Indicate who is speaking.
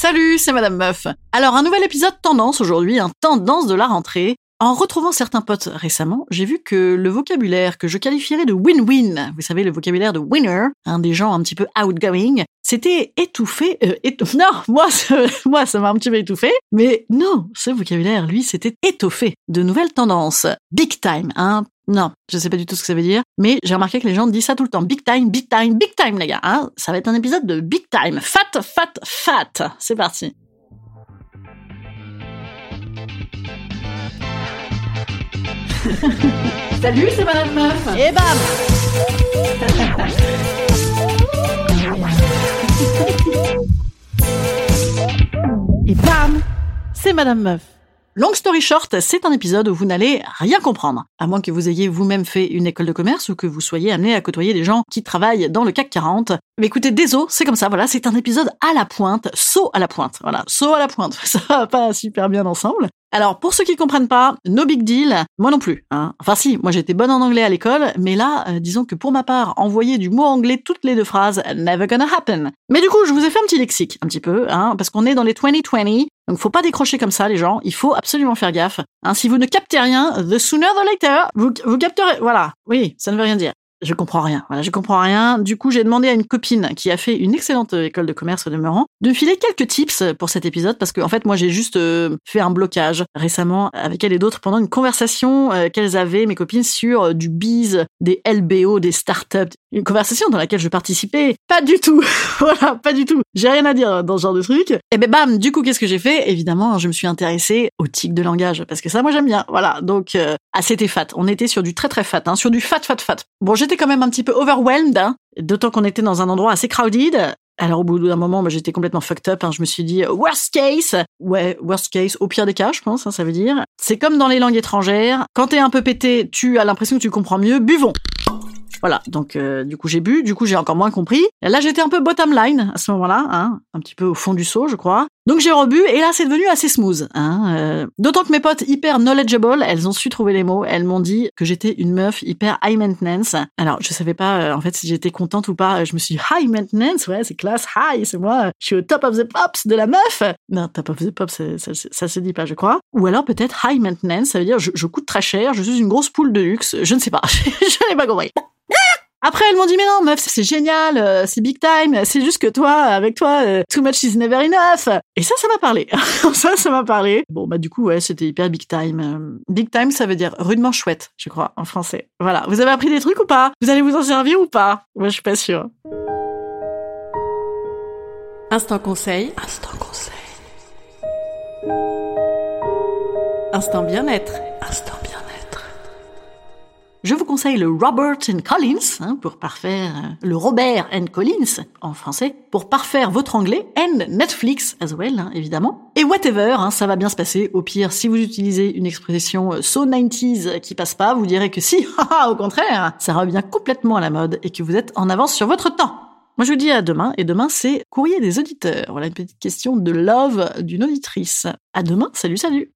Speaker 1: Salut, c'est Madame Meuf. Alors, un nouvel épisode tendance aujourd'hui, un tendance de la rentrée. En retrouvant certains potes récemment, j'ai vu que le vocabulaire que je qualifierais de win-win, vous savez, le vocabulaire de winner, un des gens un petit peu outgoing, c'était étouffé. Euh, Non, moi, moi, ça m'a un petit peu étouffé. Mais non, ce vocabulaire, lui, c'était étoffé de nouvelles tendances. Big time, hein. Non, je sais pas du tout ce que ça veut dire, mais j'ai remarqué que les gens disent ça tout le temps. Big time, big time, big time, les gars. Hein ça va être un épisode de big time. Fat, fat, fat. C'est parti. Salut, c'est Madame Meuf. Et bam Et bam C'est Madame Meuf. Long story short, c'est un épisode où vous n'allez rien comprendre, à moins que vous ayez vous-même fait une école de commerce ou que vous soyez amené à côtoyer des gens qui travaillent dans le CAC 40. Mais écoutez, désolé, c'est comme ça, voilà, c'est un épisode à la pointe, saut à la pointe, voilà, saut à la pointe, ça va pas super bien ensemble. Alors, pour ceux qui comprennent pas, no big deal, moi non plus. Hein. Enfin si, moi j'étais bonne en anglais à l'école, mais là, euh, disons que pour ma part, envoyer du mot anglais toutes les deux phrases, never gonna happen. Mais du coup, je vous ai fait un petit lexique, un petit peu, hein, parce qu'on est dans les 2020, donc faut pas décrocher comme ça les gens, il faut absolument faire gaffe. Hein, si vous ne captez rien, the sooner the later, vous, vous capterez, voilà, oui, ça ne veut rien dire. Je comprends rien. Voilà, je comprends rien. Du coup, j'ai demandé à une copine qui a fait une excellente euh, école de commerce au demeurant de me filer quelques tips pour cet épisode parce que en fait, moi, j'ai juste euh, fait un blocage récemment avec elle et d'autres pendant une conversation euh, qu'elles avaient mes copines sur du biz, des LBO, des startups, une conversation dans laquelle je participais pas du tout. voilà, pas du tout. J'ai rien à dire dans ce genre de truc. Et ben bam, du coup, qu'est-ce que j'ai fait? Évidemment, je me suis intéressée au tic de langage parce que ça, moi, j'aime bien. Voilà, donc euh, ah, fat. On était sur du très très fat, hein, sur du fat fat fat. Bon, j'étais quand même un petit peu overwhelmed, hein, d'autant qu'on était dans un endroit assez crowded. Alors au bout d'un moment, moi j'étais complètement fucked up. Hein. Je me suis dit worst case, ouais worst case, au pire des cas, je pense. Hein, ça veut dire. C'est comme dans les langues étrangères. Quand t'es un peu pété, tu as l'impression que tu comprends mieux. Buvons. Voilà, donc euh, du coup j'ai bu, du coup j'ai encore moins compris. Là j'étais un peu bottom line à ce moment-là, un petit peu au fond du seau je crois. Donc j'ai rebu et là c'est devenu assez smooth. Hein, euh. D'autant que mes potes hyper knowledgeable, elles ont su trouver les mots. Elles m'ont dit que j'étais une meuf hyper high maintenance. Alors je savais pas euh, en fait si j'étais contente ou pas. Je me suis dit high maintenance, ouais c'est classe, high, c'est moi. Je suis au top of the pops de la meuf. Non, top of the pops, ça, se dit pas je crois. Ou alors peut-être high maintenance, ça veut dire je, je coûte très cher, je suis une grosse poule de luxe. Je ne sais pas, je n'ai pas compris. Après, elles m'ont dit, mais non, meuf, c'est génial, euh, c'est big time, c'est juste que toi, avec toi, euh, too much is never enough. Et ça, ça m'a parlé. ça, ça m'a parlé. Bon, bah, du coup, ouais, c'était hyper big time. Euh, big time, ça veut dire rudement chouette, je crois, en français. Voilà. Vous avez appris des trucs ou pas? Vous allez vous en servir ou pas? Moi, je suis pas sûre. Instant conseil. Instant conseil. Instant bien-être. Instant je vous conseille le Robert and Collins hein, pour parfaire euh, le Robert and Collins en français pour parfaire votre anglais and Netflix as well hein, évidemment et whatever hein, ça va bien se passer au pire si vous utilisez une expression euh, so 90s qui passe pas vous direz que si au contraire ça revient complètement à la mode et que vous êtes en avance sur votre temps moi, je vous dis à demain, et demain, c'est courrier des auditeurs. Voilà une petite question de love d'une auditrice. À demain, salut, salut!